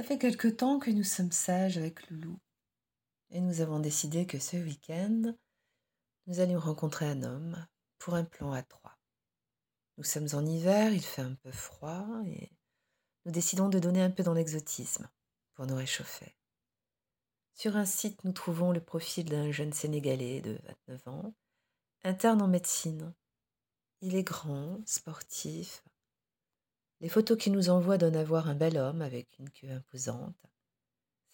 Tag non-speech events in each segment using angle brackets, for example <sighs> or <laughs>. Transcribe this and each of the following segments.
Ça fait quelque temps que nous sommes sages avec Loulou. Et nous avons décidé que ce week-end, nous allions rencontrer un homme pour un plan à trois. Nous sommes en hiver, il fait un peu froid et nous décidons de donner un peu dans l'exotisme pour nous réchauffer. Sur un site, nous trouvons le profil d'un jeune Sénégalais de 29 ans, interne en médecine. Il est grand, sportif, les photos qu'il nous envoie donnent à voir un bel homme avec une queue imposante.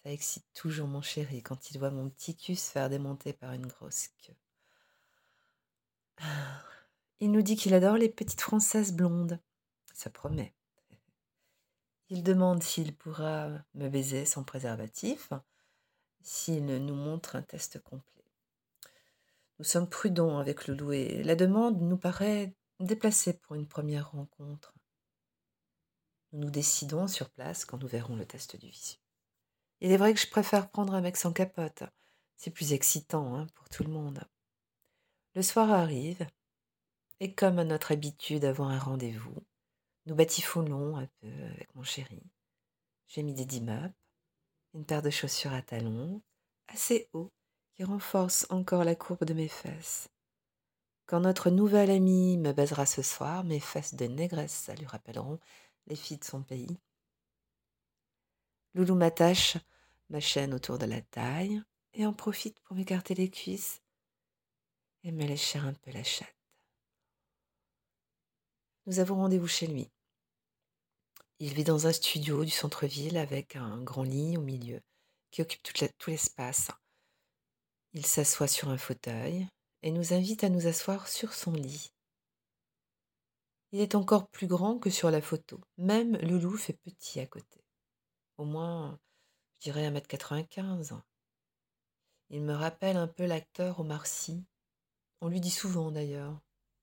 Ça excite toujours mon chéri quand il voit mon petit cul se faire démonter par une grosse queue. <sighs> Il nous dit qu'il adore les petites françaises blondes. Ça promet. Il demande s'il pourra me baiser sans préservatif, s'il nous montre un test complet. Nous sommes prudents avec Loulou et la demande nous paraît déplacée pour une première rencontre. Nous décidons sur place quand nous verrons le test du visu. Il est vrai que je préfère prendre un mec sans capote. C'est plus excitant hein, pour tout le monde. Le soir arrive, et comme à notre habitude avant un rendez-vous, nous batifolons un peu avec mon chéri. J'ai mis des dimeubles, une paire de chaussures à talons, assez hauts, qui renforcent encore la courbe de mes fesses. Quand notre nouvel ami me baisera ce soir, mes fesses de négresse, ça lui rappelleront les filles de son pays. Loulou m'attache ma chaîne autour de la taille et en profite pour m'écarter les cuisses et me lécher un peu la chatte. Nous avons rendez-vous chez lui. Il vit dans un studio du centre-ville avec un grand lit au milieu qui occupe tout l'espace. Il s'assoit sur un fauteuil et nous invite à nous asseoir sur son lit. Il est encore plus grand que sur la photo. Même le loup fait petit à côté. Au moins, je dirais 1m95. Il me rappelle un peu l'acteur Omar Sy. On lui dit souvent d'ailleurs.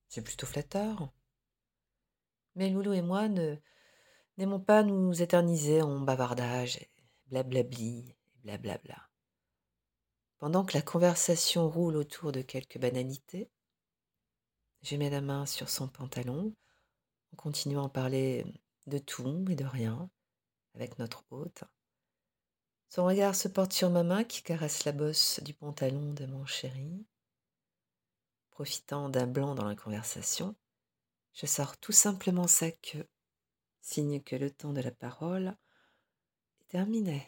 C'est plutôt flatteur. Mais Loulou et moi ne n'aimons pas nous éterniser en bavardage, et blablabli et blablabla. Pendant que la conversation roule autour de quelques banalités, je mets la main sur son pantalon en continuant à parler de tout et de rien avec notre hôte. Son regard se porte sur ma main qui caresse la bosse du pantalon de mon chéri. Profitant d'un blanc dans la conversation, je sors tout simplement sa queue, signe que le temps de la parole est terminé.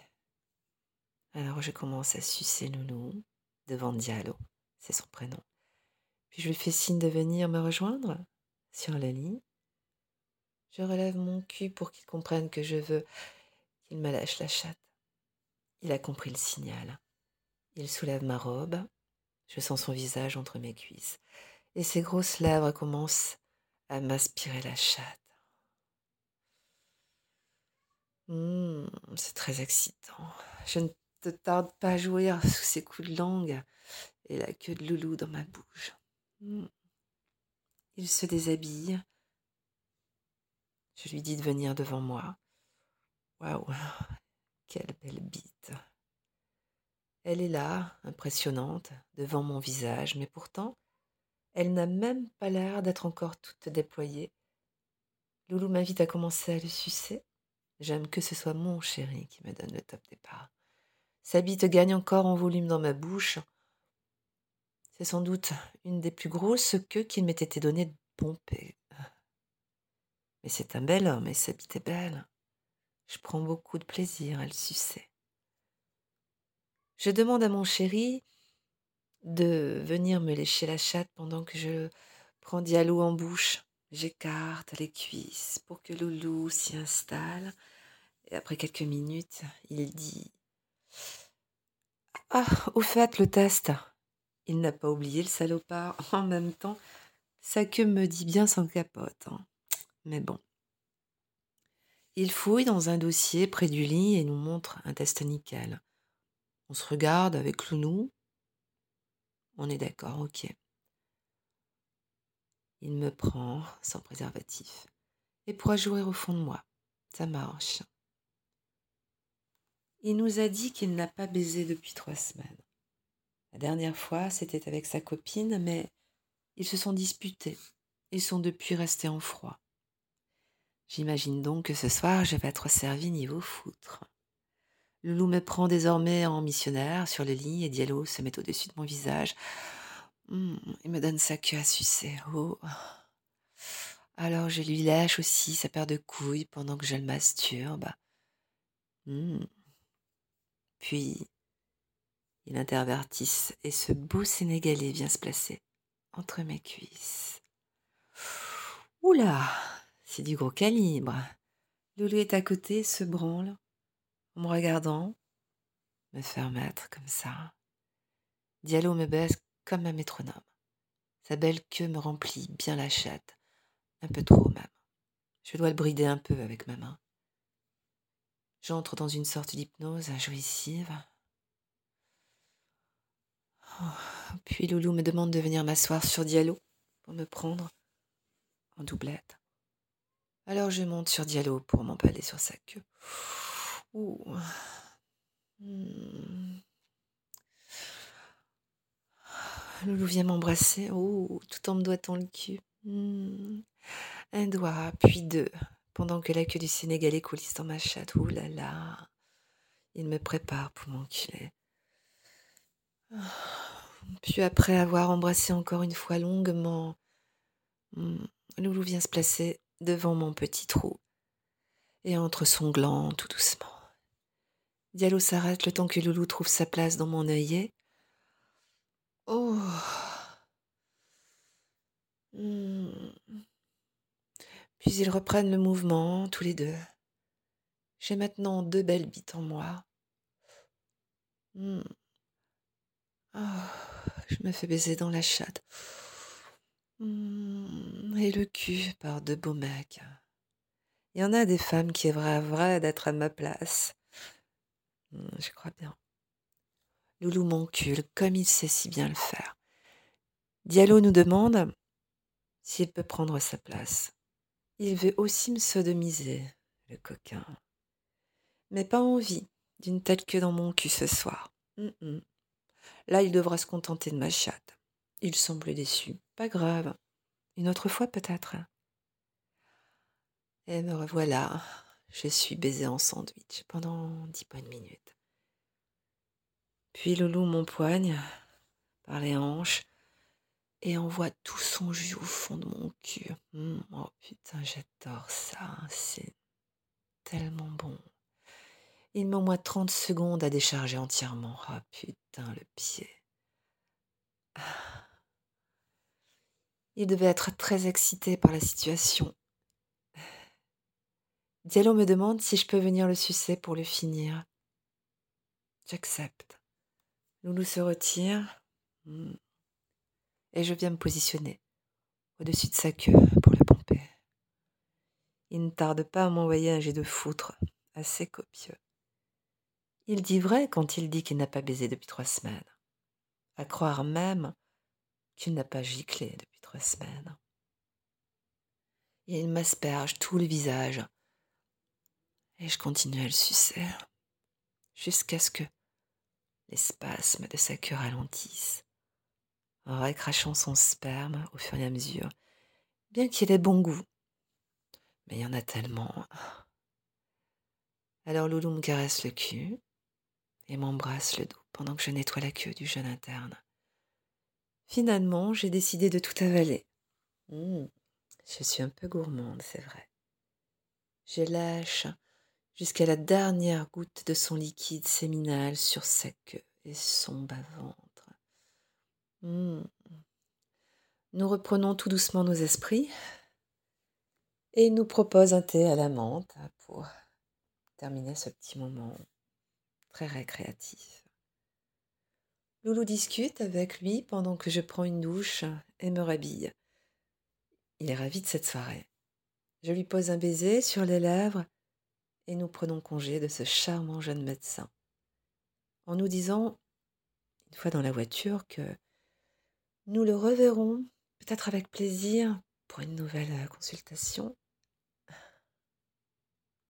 Alors je commence à sucer Nounou devant Diallo, c'est son prénom. Puis je lui fais signe de venir me rejoindre sur le lit. Je relève mon cul pour qu'il comprenne que je veux qu'il me lâche la chatte. Il a compris le signal. Il soulève ma robe. Je sens son visage entre mes cuisses. Et ses grosses lèvres commencent à m'aspirer la chatte. Mmh, c'est très excitant. Je ne te tarde pas à jouir sous ses coups de langue et la queue de loulou dans ma bouche. Mmh. Il se déshabille, je lui dis de venir devant moi. Waouh, <laughs> quelle belle bite. Elle est là, impressionnante, devant mon visage, mais pourtant, elle n'a même pas l'air d'être encore toute déployée. Loulou m'invite à commencer à le sucer. J'aime que ce soit mon chéri qui me donne le top départ. Sa bite gagne encore en volume dans ma bouche. C'est sans doute une des plus grosses queues qu'il m'ait été donné de pomper. C'est un bel homme et sa bite est belle. Je prends beaucoup de plaisir à le sucer. Je demande à mon chéri de venir me lécher la chatte pendant que je prends Diallo en bouche. J'écarte les cuisses pour que Loulou s'y installe. Et après quelques minutes, il dit Ah, au fait, le test. Il n'a pas oublié le salopard. En même temps, sa queue me dit bien sans capote. Hein. Mais bon. Il fouille dans un dossier près du lit et nous montre un test nickel. On se regarde avec Clounou. On est d'accord, ok. Il me prend sans préservatif et pourra jouer au fond de moi. Ça marche. Il nous a dit qu'il n'a pas baisé depuis trois semaines. La dernière fois, c'était avec sa copine, mais ils se sont disputés et sont depuis restés en froid. J'imagine donc que ce soir je vais être servi niveau foutre. Loulou me prend désormais en missionnaire sur le lit et Diallo se met au-dessus de mon visage. Mmh, il me donne sa queue à sucer. Oh. Alors je lui lâche aussi sa paire de couilles pendant que je le masturbe. Mmh. Puis il intervertisse et ce beau Sénégalais vient se placer entre mes cuisses. Oula, c'est du gros calibre. Loulou est à côté, se branle, en me regardant, me faire mettre comme ça. Diallo me baisse comme un métronome. Sa belle queue me remplit bien la chatte, un peu trop même. Je dois le brider un peu avec ma main. J'entre dans une sorte d'hypnose jouissive. Oh, puis Loulou me demande de venir m'asseoir sur Diallo pour me prendre en doublette. Alors je monte sur Diallo pour m'empaler sur sa queue. Hmm. Loulou vient m'embrasser, oh, tout en me doigtant le cul. Hmm. Un doigt, puis deux, pendant que la queue du Sénégalais coulisse dans ma chatte. Ouh là là. Il me prépare pour m'enculer. Puis après avoir embrassé encore une fois longuement, hmm, Loulou vient se placer devant mon petit trou et entre son gland tout doucement. Diallo s'arrête le temps que Loulou trouve sa place dans mon œillet. Oh. Hmm. Puis ils reprennent le mouvement, tous les deux. J'ai maintenant deux belles bites en moi. Hmm. Oh, je me fais baiser dans la chatte. Hmm, et le cul par de beaux mecs. Il y en a des femmes qui aimeraient vrai d'être à ma place. Hmm, je crois bien. Loulou m'encule comme il sait si bien le faire. Diallo nous demande s'il peut prendre sa place. Il veut aussi me sodomiser, le coquin. Mais pas envie d'une telle queue dans mon cul ce soir. Là, il devra se contenter de ma chatte. Il semble déçu. Pas grave. Une autre fois peut-être. Et me revoilà. Je suis baisé en sandwich pendant dix bonnes minutes. Puis Loulou m'empoigne par les hanches et envoie tout son jus au fond de mon cul. Mmh, oh putain, j'adore ça. C'est tellement bon. Il met au moins 30 secondes à décharger entièrement. Oh putain, le pied. Il devait être très excité par la situation. Diallo me demande si je peux venir le sucer pour le finir. J'accepte. Loulou se retire hmm, et je viens me positionner au-dessus de sa queue pour la pomper. Il ne tarde pas à m'envoyer un jet de foutre assez copieux. Il dit vrai quand il dit qu'il n'a pas baisé depuis trois semaines. À croire même qu'il n'a pas giclé depuis semaines. il m'asperge tout le visage. Et je continue à le sucer. Jusqu'à ce que les spasmes de sa queue ralentissent, en recrachant son sperme au fur et à mesure, bien qu'il ait bon goût. Mais il y en a tellement. Alors Loulou me caresse le cul et m'embrasse le dos pendant que je nettoie la queue du jeune interne. Finalement, j'ai décidé de tout avaler. Mmh, je suis un peu gourmande, c'est vrai. Je lâche jusqu'à la dernière goutte de son liquide séminal sur sa queue et son bas-ventre. Mmh. Nous reprenons tout doucement nos esprits et nous propose un thé à la menthe pour terminer ce petit moment très récréatif. Loulou discute avec lui pendant que je prends une douche et me rhabille. Il est ravi de cette soirée. Je lui pose un baiser sur les lèvres et nous prenons congé de ce charmant jeune médecin. En nous disant, une fois dans la voiture, que nous le reverrons, peut-être avec plaisir, pour une nouvelle consultation.